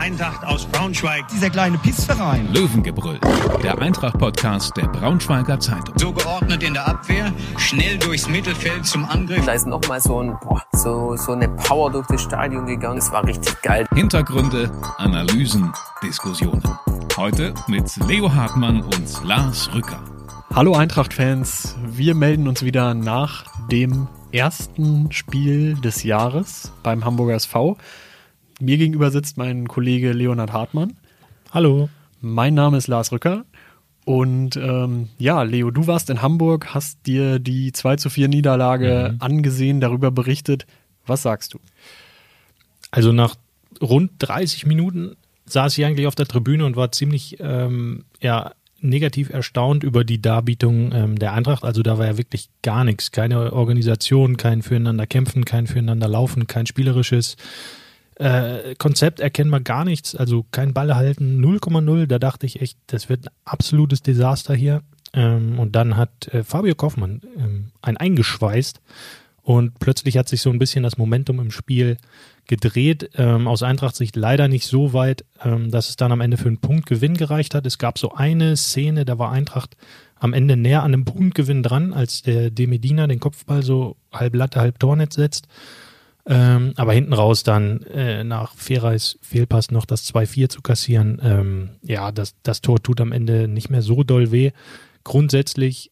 Eintracht aus Braunschweig. Dieser kleine Pissverein. Löwengebrüll, der Eintracht-Podcast der Braunschweiger Zeitung. So geordnet in der Abwehr, schnell durchs Mittelfeld zum Angriff. Da ist nochmal so, ein, boah, so, so eine Power durch das Stadion gegangen. Das war richtig geil. Hintergründe, Analysen, Diskussionen. Heute mit Leo Hartmann und Lars Rücker. Hallo Eintracht-Fans, wir melden uns wieder nach dem ersten Spiel des Jahres beim Hamburger SV. Mir gegenüber sitzt mein Kollege Leonhard Hartmann. Hallo. Mein Name ist Lars Rücker. Und ähm, ja, Leo, du warst in Hamburg, hast dir die 2 zu 4 Niederlage mhm. angesehen, darüber berichtet. Was sagst du? Also nach rund 30 Minuten saß ich eigentlich auf der Tribüne und war ziemlich ähm, ja, negativ erstaunt über die Darbietung ähm, der Eintracht. Also da war ja wirklich gar nichts. Keine Organisation, kein Füreinander kämpfen, kein Füreinander laufen, kein spielerisches äh, Konzept erkennbar gar nichts. Also kein Ball halten, 0,0. Da dachte ich echt, das wird ein absolutes Desaster hier. Ähm, und dann hat äh, Fabio Kaufmann ähm, ein eingeschweißt und plötzlich hat sich so ein bisschen das Momentum im Spiel gedreht. Ähm, aus Eintracht-Sicht leider nicht so weit, ähm, dass es dann am Ende für einen Punktgewinn gereicht hat. Es gab so eine Szene, da war Eintracht am Ende näher an einem Punktgewinn dran, als der De Medina den Kopfball so halb Latte, halb Tornetz setzt. Ähm, aber hinten raus dann äh, nach Ferreis Fehlpass noch das 2-4 zu kassieren, ähm, ja, das, das Tor tut am Ende nicht mehr so doll weh. Grundsätzlich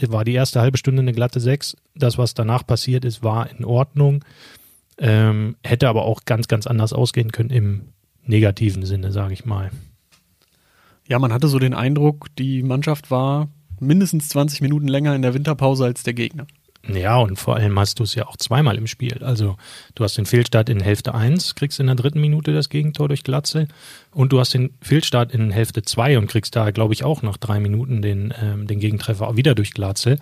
war die erste halbe Stunde eine glatte 6. Das, was danach passiert ist, war in Ordnung. Ähm, hätte aber auch ganz, ganz anders ausgehen können im negativen Sinne, sage ich mal. Ja, man hatte so den Eindruck, die Mannschaft war mindestens 20 Minuten länger in der Winterpause als der Gegner. Ja, und vor allem hast du es ja auch zweimal im Spiel. Also du hast den Fehlstart in Hälfte 1, kriegst in der dritten Minute das Gegentor durch Glatze und du hast den Fehlstart in Hälfte 2 und kriegst da, glaube ich, auch nach drei Minuten den, ähm, den Gegentreffer wieder durch Glatze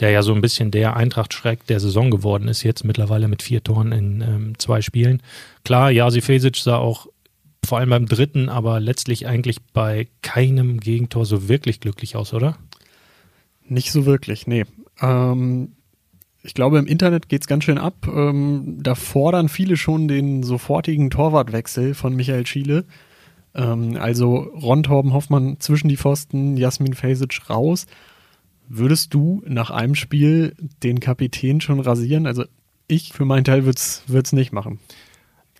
der ja so ein bisschen der Eintracht-Schreck der Saison geworden ist, jetzt mittlerweile mit vier Toren in ähm, zwei Spielen. Klar, Jasi Fesic sah auch vor allem beim dritten, aber letztlich eigentlich bei keinem Gegentor so wirklich glücklich aus, oder? Nicht so wirklich, nee. Ähm, ich glaube, im Internet geht es ganz schön ab. Ähm, da fordern viele schon den sofortigen Torwartwechsel von Michael Schiele. Ähm, also Ron Torben Hoffmann zwischen die Pfosten, Jasmin Fesic raus Würdest du nach einem Spiel den Kapitän schon rasieren? Also ich für meinen Teil würde es nicht machen.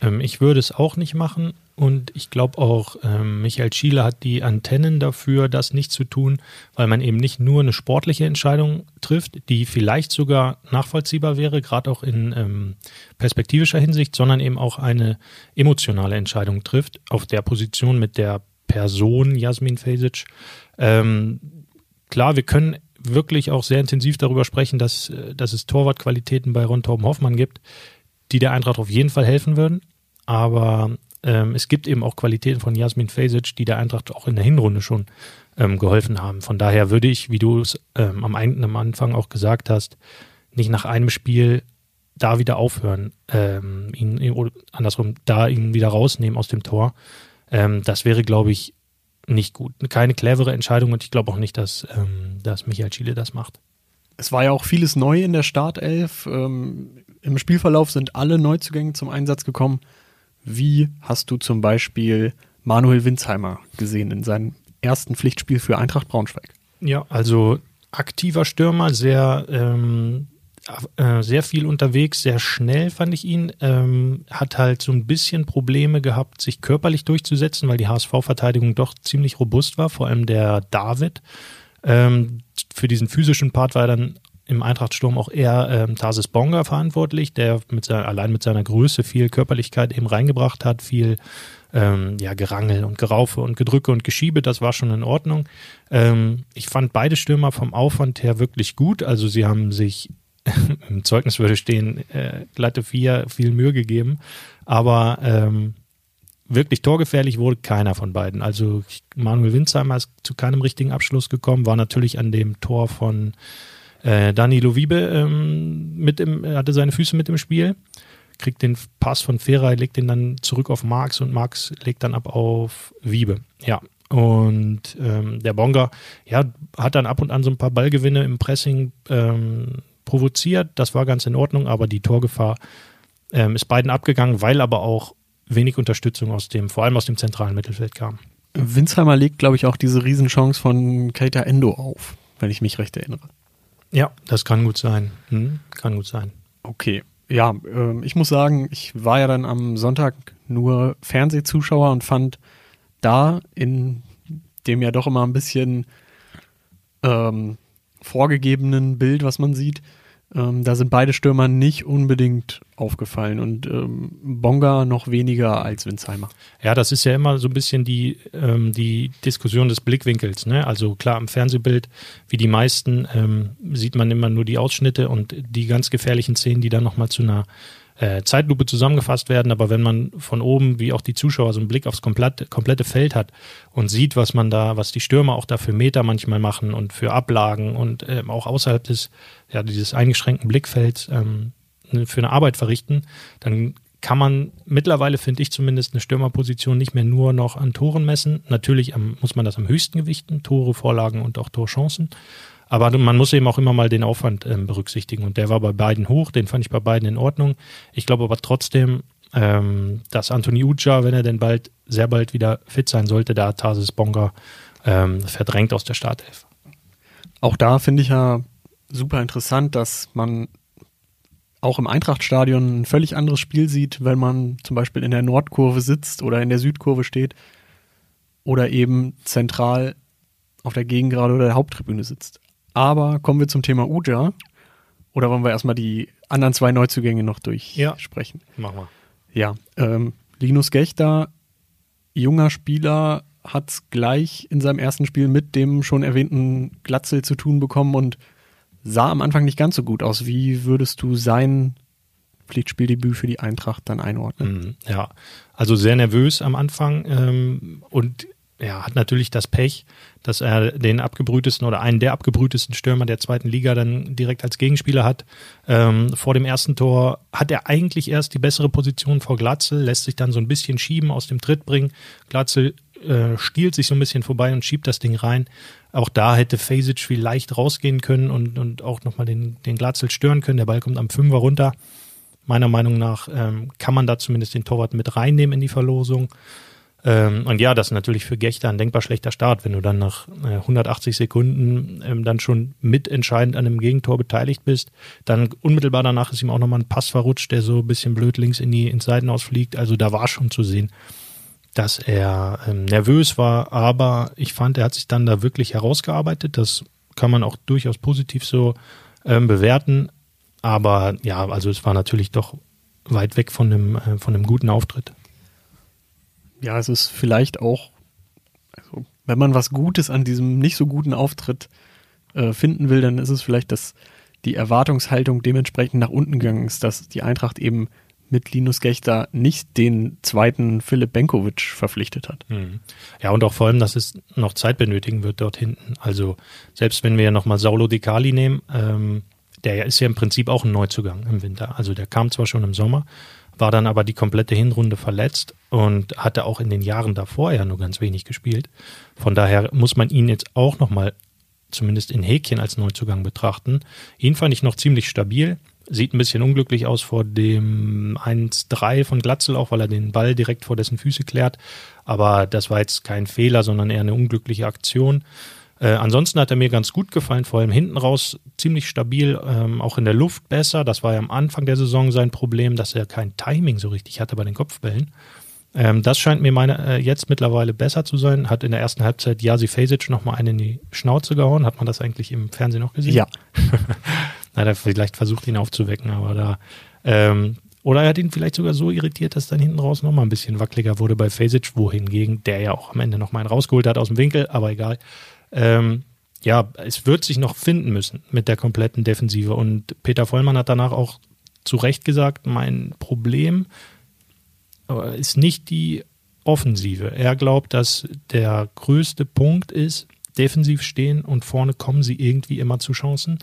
Ähm, ich würde es auch nicht machen und ich glaube auch, ähm, Michael Schiele hat die Antennen dafür, das nicht zu tun, weil man eben nicht nur eine sportliche Entscheidung trifft, die vielleicht sogar nachvollziehbar wäre, gerade auch in ähm, perspektivischer Hinsicht, sondern eben auch eine emotionale Entscheidung trifft auf der Position mit der Person Jasmin Fesic. Ähm, klar, wir können wirklich auch sehr intensiv darüber sprechen, dass, äh, dass es Torwartqualitäten bei Ron Torben Hoffmann gibt, die der Eintracht auf jeden Fall helfen würden. Aber ähm, es gibt eben auch Qualitäten von Jasmin Fesic, die der Eintracht auch in der Hinrunde schon ähm, geholfen haben. Von daher würde ich, wie du es ähm, am, am Anfang auch gesagt hast, nicht nach einem Spiel da wieder aufhören, ähm, ihn, oder andersrum, da ihn wieder rausnehmen aus dem Tor. Ähm, das wäre, glaube ich, nicht gut. Keine clevere Entscheidung und ich glaube auch nicht, dass, ähm, dass Michael Chile das macht. Es war ja auch vieles neu in der Startelf. Im Spielverlauf sind alle Neuzugänge zum Einsatz gekommen. Wie hast du zum Beispiel Manuel Winsheimer gesehen in seinem ersten Pflichtspiel für Eintracht Braunschweig? Ja, also aktiver Stürmer, sehr ähm, äh, sehr viel unterwegs, sehr schnell fand ich ihn. Ähm, hat halt so ein bisschen Probleme gehabt, sich körperlich durchzusetzen, weil die HSV-Verteidigung doch ziemlich robust war, vor allem der David. Ähm, für diesen physischen Part war dann im Eintrachtsturm auch eher ähm, Tarsis Bonga verantwortlich, der mit seiner, allein mit seiner Größe viel Körperlichkeit eben reingebracht hat, viel ähm, ja, Gerangel und Geraufe und Gedrücke und Geschiebe, das war schon in Ordnung. Ähm, ich fand beide Stürmer vom Aufwand her wirklich gut. Also sie haben sich im Zeugnis würde stehen, äh, glatte vier, viel Mühe gegeben. Aber ähm, wirklich torgefährlich wurde keiner von beiden. Also Manuel Winzheimer ist zu keinem richtigen Abschluss gekommen, war natürlich an dem Tor von äh, Danilo Wiebe ähm, mit im, hatte seine Füße mit im Spiel, kriegt den Pass von Ferrei, legt den dann zurück auf Marx und Marx legt dann ab auf Wiebe. Ja. Und ähm, der Bonga, ja, hat dann ab und an so ein paar Ballgewinne im Pressing, ähm, provoziert. Das war ganz in Ordnung, aber die Torgefahr ähm, ist beiden abgegangen, weil aber auch wenig Unterstützung aus dem, vor allem aus dem zentralen Mittelfeld kam. Winsheimer legt, glaube ich, auch diese Riesenchance von Keita Endo auf, wenn ich mich recht erinnere. Ja, das kann gut sein. Hm, kann gut sein. Okay. Ja, ähm, ich muss sagen, ich war ja dann am Sonntag nur Fernsehzuschauer und fand da in dem ja doch immer ein bisschen ähm, vorgegebenen Bild, was man sieht, ähm, da sind beide Stürmer nicht unbedingt aufgefallen und ähm, Bonga noch weniger als Winsheimer. Ja, das ist ja immer so ein bisschen die, ähm, die Diskussion des Blickwinkels. Ne? Also klar, im Fernsehbild, wie die meisten, ähm, sieht man immer nur die Ausschnitte und die ganz gefährlichen Szenen, die dann nochmal zu einer äh, Zeitlupe zusammengefasst werden, aber wenn man von oben, wie auch die Zuschauer, so einen Blick aufs komplette, komplette Feld hat und sieht, was man da, was die Stürmer auch da für Meter manchmal machen und für Ablagen und äh, auch außerhalb des, ja, dieses eingeschränkten Blickfelds ähm, für eine Arbeit verrichten, dann kann man mittlerweile, finde ich zumindest, eine Stürmerposition nicht mehr nur noch an Toren messen. Natürlich muss man das am höchsten gewichten, Tore, Vorlagen und auch Torchancen. Aber man muss eben auch immer mal den Aufwand ähm, berücksichtigen. Und der war bei beiden hoch, den fand ich bei beiden in Ordnung. Ich glaube aber trotzdem, ähm, dass Anthony Uja, wenn er denn bald, sehr bald wieder fit sein sollte, da Tarsis Bonga ähm, verdrängt aus der Startelf. Auch da finde ich ja super interessant, dass man auch im Eintrachtstadion ein völlig anderes Spiel sieht, wenn man zum Beispiel in der Nordkurve sitzt oder in der Südkurve steht oder eben zentral auf der Gegengrade oder der Haupttribüne sitzt. Aber kommen wir zum Thema Uja. Oder wollen wir erstmal die anderen zwei Neuzugänge noch durchsprechen? Ja, machen wir. Ja, ähm, Linus Gechter, junger Spieler, hat es gleich in seinem ersten Spiel mit dem schon erwähnten Glatzel zu tun bekommen und sah am Anfang nicht ganz so gut aus. Wie würdest du sein Pflichtspieldebüt für die Eintracht dann einordnen? Mhm, ja, also sehr nervös am Anfang ähm, und ja, hat natürlich das Pech, dass er den abgebrühtesten oder einen der abgebrühtesten Stürmer der zweiten Liga dann direkt als Gegenspieler hat. Ähm, vor dem ersten Tor hat er eigentlich erst die bessere Position vor Glatzel, lässt sich dann so ein bisschen schieben, aus dem Tritt bringen. Glatzel äh, stiehlt sich so ein bisschen vorbei und schiebt das Ding rein. Auch da hätte Fasic vielleicht rausgehen können und, und auch nochmal den, den Glatzel stören können. Der Ball kommt am Fünfer runter. Meiner Meinung nach ähm, kann man da zumindest den Torwart mit reinnehmen in die Verlosung. Ähm, und ja, das ist natürlich für Gechter ein denkbar schlechter Start, wenn du dann nach äh, 180 Sekunden ähm, dann schon mitentscheidend an einem Gegentor beteiligt bist. Dann unmittelbar danach ist ihm auch nochmal ein Pass verrutscht, der so ein bisschen blöd links in die ins Seitenaus fliegt. Also da war schon zu sehen, dass er ähm, nervös war, aber ich fand, er hat sich dann da wirklich herausgearbeitet. Das kann man auch durchaus positiv so ähm, bewerten. Aber ja, also es war natürlich doch weit weg von einem, äh, von einem guten Auftritt ja, es ist vielleicht auch, also, wenn man was Gutes an diesem nicht so guten Auftritt äh, finden will, dann ist es vielleicht, dass die Erwartungshaltung dementsprechend nach unten gegangen ist, dass die Eintracht eben mit Linus Gechter nicht den zweiten Philipp Benkovic verpflichtet hat. Mhm. Ja, und auch vor allem, dass es noch Zeit benötigen wird dort hinten. Also selbst wenn wir nochmal Saulo Di Cali nehmen, ähm, der ist ja im Prinzip auch ein Neuzugang im Winter. Also der kam zwar schon im Sommer, war dann aber die komplette Hinrunde verletzt und hatte auch in den Jahren davor ja nur ganz wenig gespielt. Von daher muss man ihn jetzt auch nochmal zumindest in Häkchen als Neuzugang betrachten. Ihn fand ich noch ziemlich stabil. Sieht ein bisschen unglücklich aus vor dem 1-3 von Glatzel, auch weil er den Ball direkt vor dessen Füße klärt. Aber das war jetzt kein Fehler, sondern eher eine unglückliche Aktion. Äh, ansonsten hat er mir ganz gut gefallen, vor allem hinten raus ziemlich stabil, ähm, auch in der Luft besser. Das war ja am Anfang der Saison sein Problem, dass er kein Timing so richtig hatte bei den Kopfbällen. Ähm, das scheint mir meine, äh, jetzt mittlerweile besser zu sein. Hat in der ersten Halbzeit Jasi Fesic nochmal einen in die Schnauze gehauen. Hat man das eigentlich im Fernsehen noch gesehen? Ja. Na, er vielleicht versucht ihn aufzuwecken, aber da. Ähm, oder er hat ihn vielleicht sogar so irritiert, dass dann hinten raus nochmal ein bisschen wackeliger wurde bei Fesic, wohingegen der ja auch am Ende nochmal einen rausgeholt hat aus dem Winkel, aber egal. Ähm, ja, es wird sich noch finden müssen mit der kompletten Defensive. Und Peter Vollmann hat danach auch zu Recht gesagt, mein Problem äh, ist nicht die Offensive. Er glaubt, dass der größte Punkt ist, defensiv stehen und vorne kommen sie irgendwie immer zu Chancen.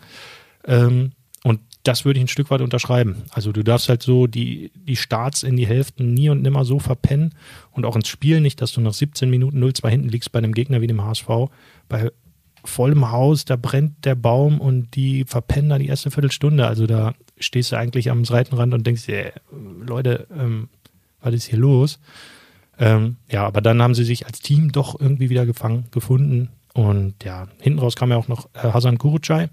Ähm, und das würde ich ein Stück weit unterschreiben. Also du darfst halt so die, die Starts in die Hälften nie und nimmer so verpennen und auch ins Spiel nicht, dass du nach 17 Minuten 0-2 hinten liegst bei einem Gegner wie dem HSV. Bei vollem Haus, da brennt der Baum und die verpennen da die erste Viertelstunde. Also da stehst du eigentlich am Seitenrand und denkst dir, Leute, ähm, was ist hier los? Ähm, ja, aber dann haben sie sich als Team doch irgendwie wieder gefangen, gefunden. Und ja, hinten raus kam ja auch noch äh, Hasan Kurucay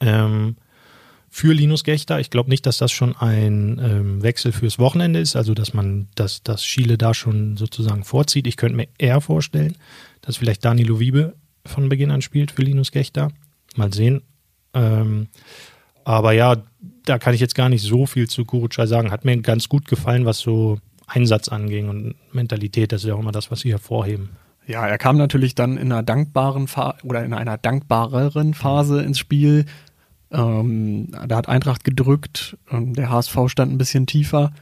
ähm, für Linus Gechter. Ich glaube nicht, dass das schon ein ähm, Wechsel fürs Wochenende ist, also dass man, dass, dass Schiele da schon sozusagen vorzieht. Ich könnte mir eher vorstellen, dass vielleicht Danilo Wiebe von Beginn an spielt für Linus Gechter. Mal sehen. Ähm, aber ja, da kann ich jetzt gar nicht so viel zu Kurucay sagen. Hat mir ganz gut gefallen, was so Einsatz anging und Mentalität. Das ist ja auch immer das, was sie hervorheben. Ja, er kam natürlich dann in einer dankbaren Fa oder in einer dankbareren Phase ins Spiel. Ähm, da hat Eintracht gedrückt, ähm, der HSV stand ein bisschen tiefer.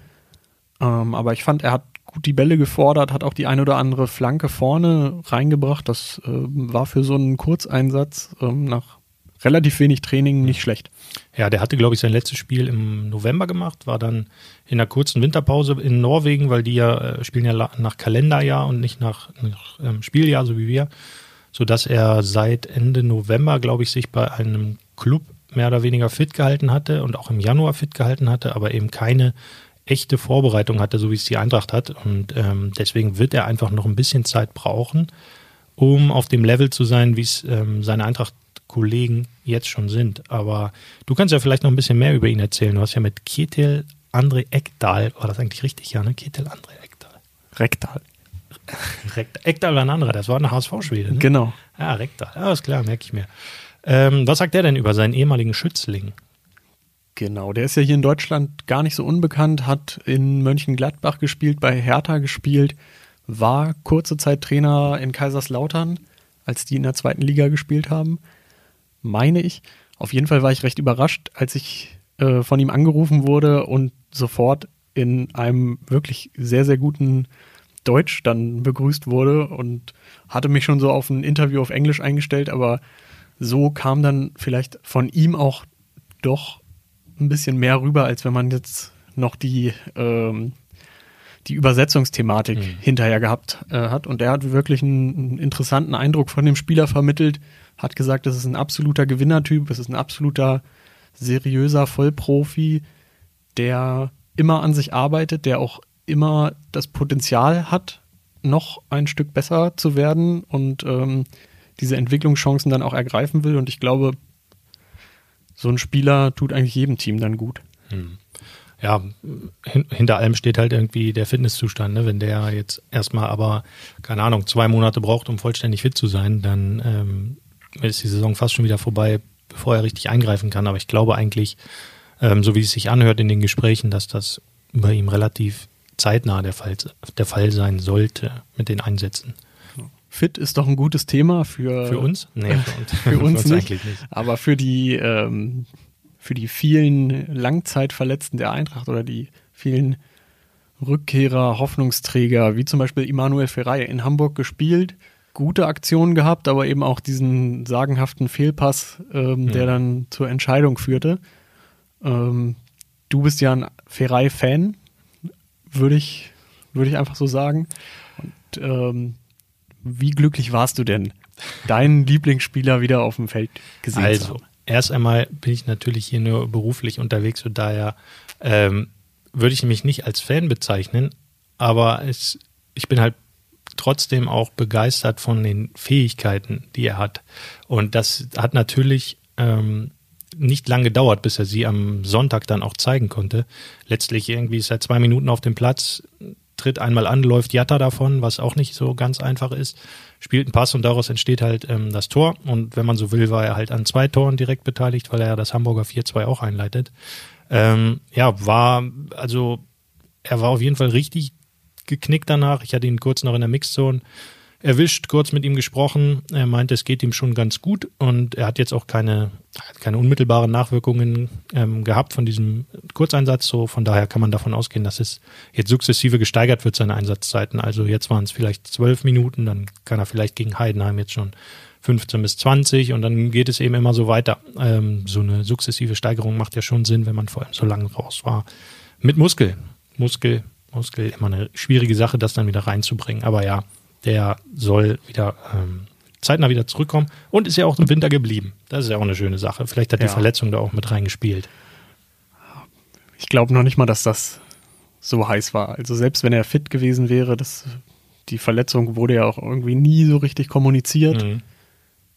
Ähm, aber ich fand, er hat gut die Bälle gefordert, hat auch die eine oder andere Flanke vorne reingebracht. Das äh, war für so einen Kurzeinsatz ähm, nach relativ wenig Training nicht schlecht. Ja, der hatte, glaube ich, sein letztes Spiel im November gemacht, war dann in einer kurzen Winterpause in Norwegen, weil die ja äh, spielen ja nach Kalenderjahr und nicht nach, nach ähm, Spieljahr, so wie wir, sodass er seit Ende November, glaube ich, sich bei einem Club mehr oder weniger fit gehalten hatte und auch im Januar fit gehalten hatte, aber eben keine echte Vorbereitung hatte, so wie es die Eintracht hat. Und ähm, deswegen wird er einfach noch ein bisschen Zeit brauchen, um auf dem Level zu sein, wie es ähm, seine Eintracht-Kollegen jetzt schon sind. Aber du kannst ja vielleicht noch ein bisschen mehr über ihn erzählen. Du hast ja mit Ketil André Ekdal, war das eigentlich richtig, ja, ne? Ketil André Ekdal. Rektal. Ekdal war ein anderer, das war ein HSV-Schwede. Ne? Genau. Ja, Rekdal, ja, ist klar, merke ich mir. Ähm, was sagt der denn über seinen ehemaligen Schützling? Genau, der ist ja hier in Deutschland gar nicht so unbekannt, hat in Mönchengladbach gespielt, bei Hertha gespielt, war kurze Zeit Trainer in Kaiserslautern, als die in der zweiten Liga gespielt haben, meine ich. Auf jeden Fall war ich recht überrascht, als ich äh, von ihm angerufen wurde und sofort in einem wirklich sehr, sehr guten Deutsch dann begrüßt wurde und hatte mich schon so auf ein Interview auf Englisch eingestellt, aber so kam dann vielleicht von ihm auch doch ein bisschen mehr rüber, als wenn man jetzt noch die, ähm, die Übersetzungsthematik mhm. hinterher gehabt äh, hat. Und er hat wirklich einen, einen, interessanten Eindruck von dem Spieler vermittelt, hat gesagt, das ist ein absoluter Gewinnertyp, es ist ein absoluter seriöser Vollprofi, der immer an sich arbeitet, der auch immer das Potenzial hat, noch ein Stück besser zu werden und ähm, diese Entwicklungschancen dann auch ergreifen will. Und ich glaube, so ein Spieler tut eigentlich jedem Team dann gut. Hm. Ja, hin, hinter allem steht halt irgendwie der Fitnesszustand. Ne? Wenn der jetzt erstmal aber, keine Ahnung, zwei Monate braucht, um vollständig fit zu sein, dann ähm, ist die Saison fast schon wieder vorbei, bevor er richtig eingreifen kann. Aber ich glaube eigentlich, ähm, so wie es sich anhört in den Gesprächen, dass das bei ihm relativ zeitnah der Fall, der Fall sein sollte mit den Einsätzen. Fit ist doch ein gutes Thema für, für uns? Nee, für uns, für uns nicht, nicht, Aber für die, ähm, für die vielen Langzeitverletzten der Eintracht oder die vielen Rückkehrer, Hoffnungsträger, wie zum Beispiel Immanuel Ferrei in Hamburg gespielt, gute Aktionen gehabt, aber eben auch diesen sagenhaften Fehlpass, ähm, ja. der dann zur Entscheidung führte. Ähm, du bist ja ein Ferrei-Fan, würde ich, würde ich einfach so sagen. Und ähm, wie glücklich warst du denn, deinen Lieblingsspieler wieder auf dem Feld gesehen also, zu haben? Erst einmal bin ich natürlich hier nur beruflich unterwegs und daher ähm, würde ich mich nicht als Fan bezeichnen, aber es, ich bin halt trotzdem auch begeistert von den Fähigkeiten, die er hat. Und das hat natürlich ähm, nicht lange gedauert, bis er sie am Sonntag dann auch zeigen konnte. Letztlich irgendwie ist er zwei Minuten auf dem Platz, tritt einmal an, läuft Jatta davon, was auch nicht so ganz einfach ist, spielt einen Pass und daraus entsteht halt ähm, das Tor. Und wenn man so will, war er halt an zwei Toren direkt beteiligt, weil er ja das Hamburger 4-2 auch einleitet. Ähm, ja, war, also er war auf jeden Fall richtig geknickt danach. Ich hatte ihn kurz noch in der Mixzone erwischt, kurz mit ihm gesprochen. Er meinte, es geht ihm schon ganz gut und er hat jetzt auch keine, keine unmittelbaren Nachwirkungen ähm, gehabt von diesem Kurzeinsatz. So von daher kann man davon ausgehen, dass es jetzt sukzessive gesteigert wird, seine Einsatzzeiten. Also jetzt waren es vielleicht zwölf Minuten, dann kann er vielleicht gegen Heidenheim jetzt schon 15 bis 20 und dann geht es eben immer so weiter. Ähm, so eine sukzessive Steigerung macht ja schon Sinn, wenn man vor allem so lange raus war. Mit Muskel. Muskel, Muskel, immer eine schwierige Sache, das dann wieder reinzubringen. Aber ja, der soll wieder ähm, zeitnah wieder zurückkommen und ist ja auch im Winter geblieben. Das ist ja auch eine schöne Sache. Vielleicht hat ja. die Verletzung da auch mit reingespielt. Ich glaube noch nicht mal, dass das so heiß war. Also selbst wenn er fit gewesen wäre, das, die Verletzung wurde ja auch irgendwie nie so richtig kommuniziert. Mhm.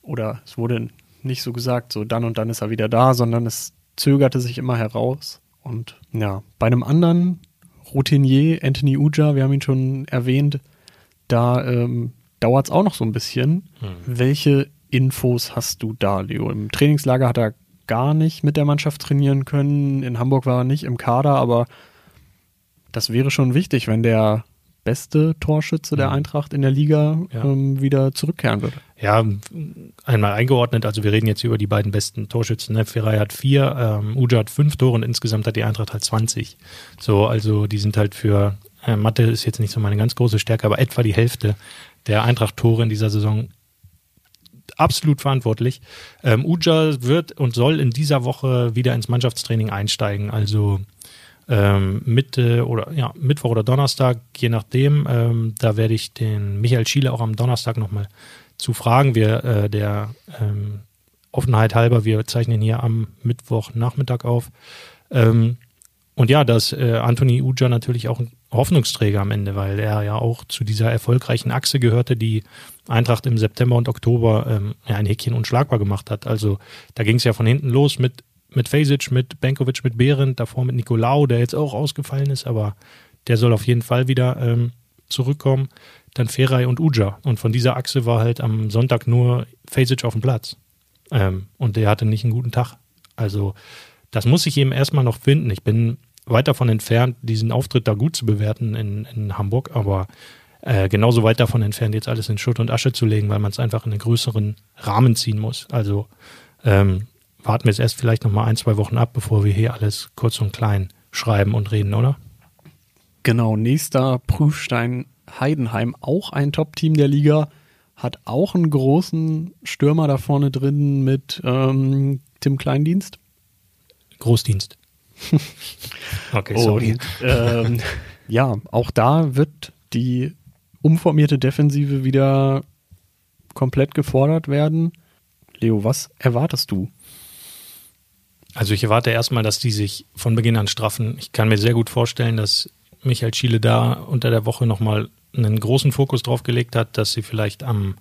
Oder es wurde nicht so gesagt, so dann und dann ist er wieder da, sondern es zögerte sich immer heraus. Und ja, bei einem anderen Routinier, Anthony Uja, wir haben ihn schon erwähnt, da ähm, dauert es auch noch so ein bisschen. Welche Infos hast du da, Leo? Im Trainingslager hat er gar nicht mit der Mannschaft trainieren können. In Hamburg war er nicht im Kader, aber das wäre schon wichtig, wenn der beste Torschütze der Eintracht in der Liga Ja. ähm, wieder zurückkehren würde. Ja, einmal eingeordnet, also wir reden jetzt über die beiden besten Torschützen. Ne? Ferrei hat vier, ähm, Uja hat fünf Tore und insgesamt hat die Eintracht halt 20. So, also die sind halt für, äh, Mathe ist jetzt nicht so meine ganz große Stärke, aber etwa die Hälfte der Eintracht-Tore in dieser Saison absolut verantwortlich. Ähm, Uja wird und soll in dieser Woche wieder ins Mannschaftstraining einsteigen, also ähm, Mitte oder ja, Mittwoch oder Donnerstag, je nachdem. Ähm, da werde ich den Michael Schiele auch am Donnerstag nochmal zu fragen. Wir, äh, der ähm, Offenheit halber, wir zeichnen hier am Mittwochnachmittag auf. Ähm, und ja, dass äh, Anthony Uja natürlich auch ein Hoffnungsträger am Ende, weil er ja auch zu dieser erfolgreichen Achse gehörte, die Eintracht im September und Oktober ähm, ja, ein Häkchen unschlagbar gemacht hat. Also da ging es ja von hinten los mit, mit Fesic, mit Benkovic, mit Behrendt, davor mit Nicolau, der jetzt auch ausgefallen ist, aber der soll auf jeden Fall wieder ähm, zurückkommen. Dann Feray und Uja. Und von dieser Achse war halt am Sonntag nur Fesic auf dem Platz. Ähm, und der hatte nicht einen guten Tag. Also das muss ich eben erstmal noch finden. Ich bin weit davon entfernt, diesen Auftritt da gut zu bewerten in, in Hamburg, aber äh, genauso weit davon entfernt, jetzt alles in Schutt und Asche zu legen, weil man es einfach in einen größeren Rahmen ziehen muss. Also ähm, warten wir es erst vielleicht noch mal ein, zwei Wochen ab, bevor wir hier alles kurz und klein schreiben und reden, oder? Genau, nächster Prüfstein Heidenheim, auch ein Top-Team der Liga, hat auch einen großen Stürmer da vorne drin mit ähm, Tim Kleindienst. Großdienst. okay, sorry. Und, ähm, ja, auch da wird die umformierte Defensive wieder komplett gefordert werden. Leo, was erwartest du? Also ich erwarte erstmal, dass die sich von Beginn an straffen. Ich kann mir sehr gut vorstellen, dass Michael Schiele da unter der Woche nochmal einen großen Fokus drauf gelegt hat, dass sie vielleicht am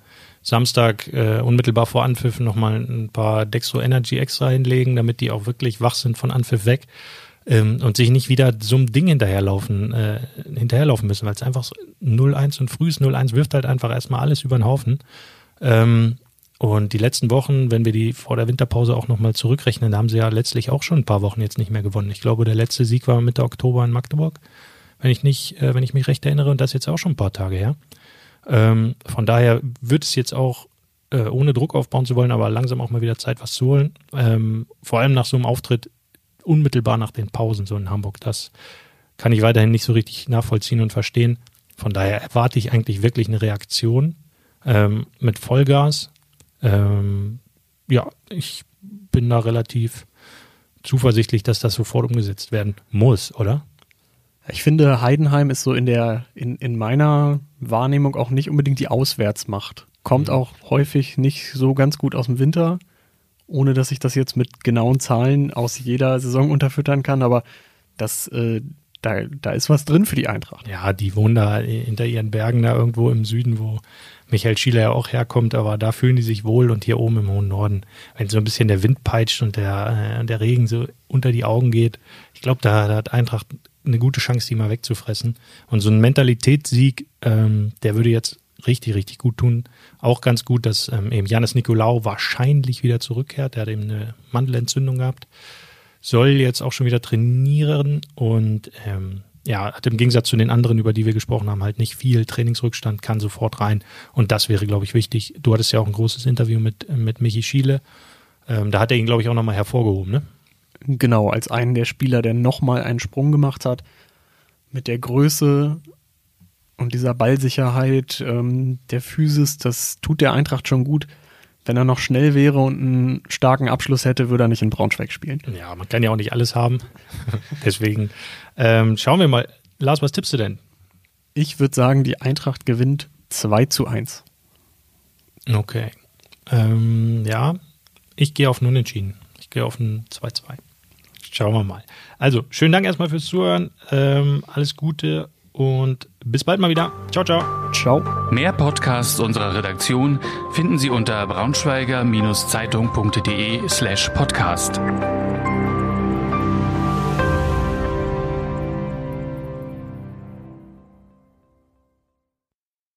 Samstag äh, unmittelbar vor Anpfiff nochmal ein paar Dextro Energy extra hinlegen, damit die auch wirklich wach sind von Anpfiff weg ähm, und sich nicht wieder so einem Ding hinterherlaufen, äh, hinterherlaufen müssen, weil es einfach so 0-1 und frühes 0-1 wirft halt einfach erstmal alles über den Haufen. Ähm, und die letzten Wochen, wenn wir die vor der Winterpause auch nochmal zurückrechnen, da haben sie ja letztlich auch schon ein paar Wochen jetzt nicht mehr gewonnen. Ich glaube, der letzte Sieg war Mitte Oktober in Magdeburg, wenn ich nicht, äh, wenn ich mich recht erinnere, und das ist jetzt auch schon ein paar Tage her. Ähm, von daher wird es jetzt auch, äh, ohne Druck aufbauen zu wollen, aber langsam auch mal wieder Zeit, was zu holen. Ähm, vor allem nach so einem Auftritt unmittelbar nach den Pausen, so in Hamburg. Das kann ich weiterhin nicht so richtig nachvollziehen und verstehen. Von daher erwarte ich eigentlich wirklich eine Reaktion ähm, mit Vollgas. Ähm, ja, ich bin da relativ zuversichtlich, dass das sofort umgesetzt werden muss, oder? Ich finde, Heidenheim ist so in der, in, in meiner Wahrnehmung auch nicht unbedingt die Auswärtsmacht. Kommt Mhm. auch häufig nicht so ganz gut aus dem Winter, ohne dass ich das jetzt mit genauen Zahlen aus jeder Saison unterfüttern kann, aber das, äh, da, da ist was drin für die Eintracht. Ja, die wohnen da hinter ihren Bergen da irgendwo im Süden, wo Michael Schieler ja auch herkommt, aber da fühlen die sich wohl und hier oben im hohen Norden, wenn so ein bisschen der Wind peitscht und der, äh, der Regen so unter die Augen geht, ich glaube, da, da hat Eintracht eine gute Chance, die mal wegzufressen. Und so ein Mentalitätssieg, ähm, der würde jetzt richtig, richtig gut tun. Auch ganz gut, dass ähm, eben Janis Nikolaou wahrscheinlich wieder zurückkehrt. Der hat eben eine Mandelentzündung gehabt. Soll jetzt auch schon wieder trainieren und ähm, ja, hat im Gegensatz zu den anderen, über die wir gesprochen haben, halt nicht viel Trainingsrückstand, kann sofort rein. Und das wäre, glaube ich, wichtig. Du hattest ja auch ein großes Interview mit, mit Michi Schiele. Ähm, da hat er ihn, glaube ich, auch nochmal hervorgehoben, ne? Genau, als einen der Spieler, der nochmal einen Sprung gemacht hat. Mit der Größe und dieser Ballsicherheit, ähm, der Physis, das tut der Eintracht schon gut. Wenn er noch schnell wäre und einen starken Abschluss hätte, würde er nicht in Braunschweig spielen. Ja, man kann ja auch nicht alles haben. Deswegen ähm, schauen wir mal. Lars, was tippst du denn? Ich würde sagen, die Eintracht gewinnt 2 zu 1. Okay. Ähm, ja, ich gehe auf ein Unentschieden. Ich gehe auf ein 2-2. Schauen wir mal. Also, schönen Dank erstmal fürs Zuhören. Ähm, alles Gute und bis bald mal wieder. Ciao, ciao. Ciao. Mehr Podcasts unserer Redaktion finden Sie unter braunschweiger-zeitung.de slash podcast.